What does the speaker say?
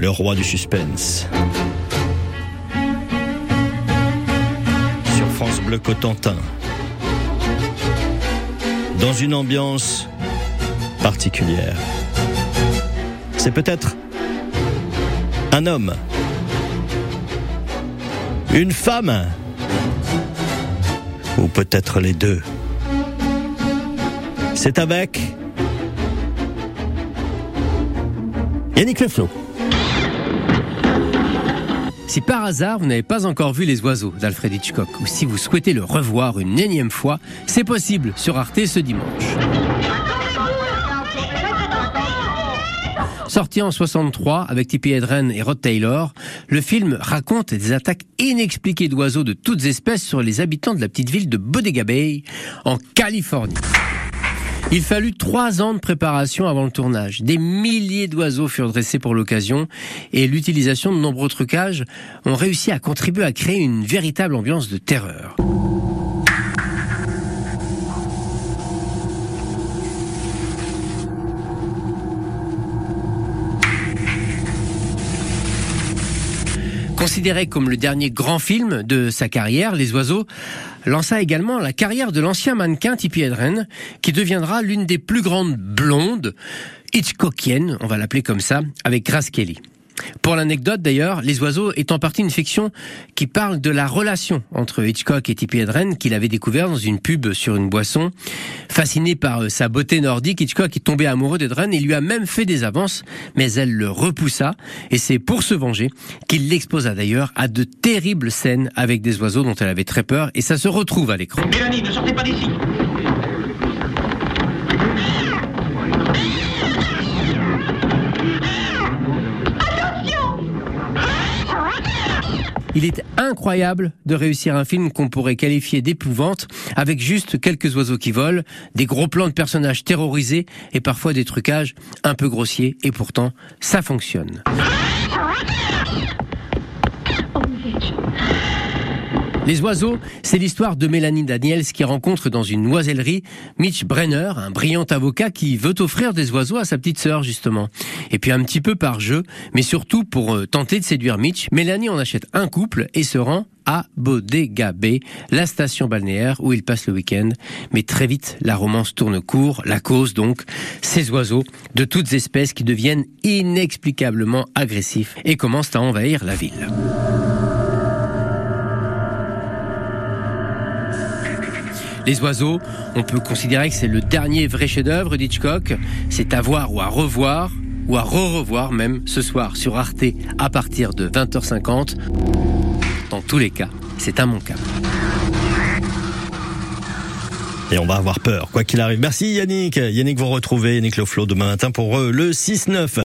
le roi du suspense. Sur France Bleu Cotentin. Dans une ambiance particulière. C'est peut-être un homme, une femme, ou peut-être les deux. C'est avec Yannick Leflot. Si par hasard vous n'avez pas encore vu Les Oiseaux d'Alfred Hitchcock, ou si vous souhaitez le revoir une énième fois, c'est possible sur Arte ce dimanche. Sorti en 63 avec Tippi Hedren et Rod Taylor, le film raconte des attaques inexpliquées d'oiseaux de toutes espèces sur les habitants de la petite ville de Bodega Bay, en Californie. Il fallut trois ans de préparation avant le tournage. Des milliers d'oiseaux furent dressés pour l'occasion et l'utilisation de nombreux trucages ont réussi à contribuer à créer une véritable ambiance de terreur. Considéré comme le dernier grand film de sa carrière, Les Oiseaux lança également la carrière de l'ancien mannequin Tippi Hedren, qui deviendra l'une des plus grandes blondes Hitchcockiennes, on va l'appeler comme ça, avec Grace Kelly. Pour l'anecdote d'ailleurs, Les Oiseaux est en partie une fiction qui parle de la relation entre Hitchcock et Tippi Hedren qu'il avait découvert dans une pub sur une boisson. Fasciné par euh, sa beauté nordique, Hitchcock est tombé amoureux d'Hedren et lui a même fait des avances, mais elle le repoussa et c'est pour se venger qu'il l'exposa d'ailleurs à de terribles scènes avec des oiseaux dont elle avait très peur et ça se retrouve à l'écran. Mélanie, ne sortez pas d'ici. Il est incroyable de réussir un film qu'on pourrait qualifier d'épouvante avec juste quelques oiseaux qui volent, des gros plans de personnages terrorisés et parfois des trucages un peu grossiers et pourtant ça fonctionne. Les oiseaux, c'est l'histoire de Mélanie Daniels qui rencontre dans une noisellerie Mitch Brenner, un brillant avocat qui veut offrir des oiseaux à sa petite sœur justement. Et puis un petit peu par jeu, mais surtout pour euh, tenter de séduire Mitch, Mélanie en achète un couple et se rend à Bodega Bay, la station balnéaire où il passe le week-end. Mais très vite, la romance tourne court. La cause donc, ces oiseaux de toutes espèces qui deviennent inexplicablement agressifs et commencent à envahir la ville. Les oiseaux, on peut considérer que c'est le dernier vrai chef-d'œuvre d'Hitchcock. C'est à voir ou à revoir, ou à re-revoir même ce soir sur Arte à partir de 20h50. Dans tous les cas, c'est immanquable. Et on va avoir peur, quoi qu'il arrive. Merci Yannick. Yannick, vous retrouvez Yannick Loflo demain matin pour euh, le 6-9.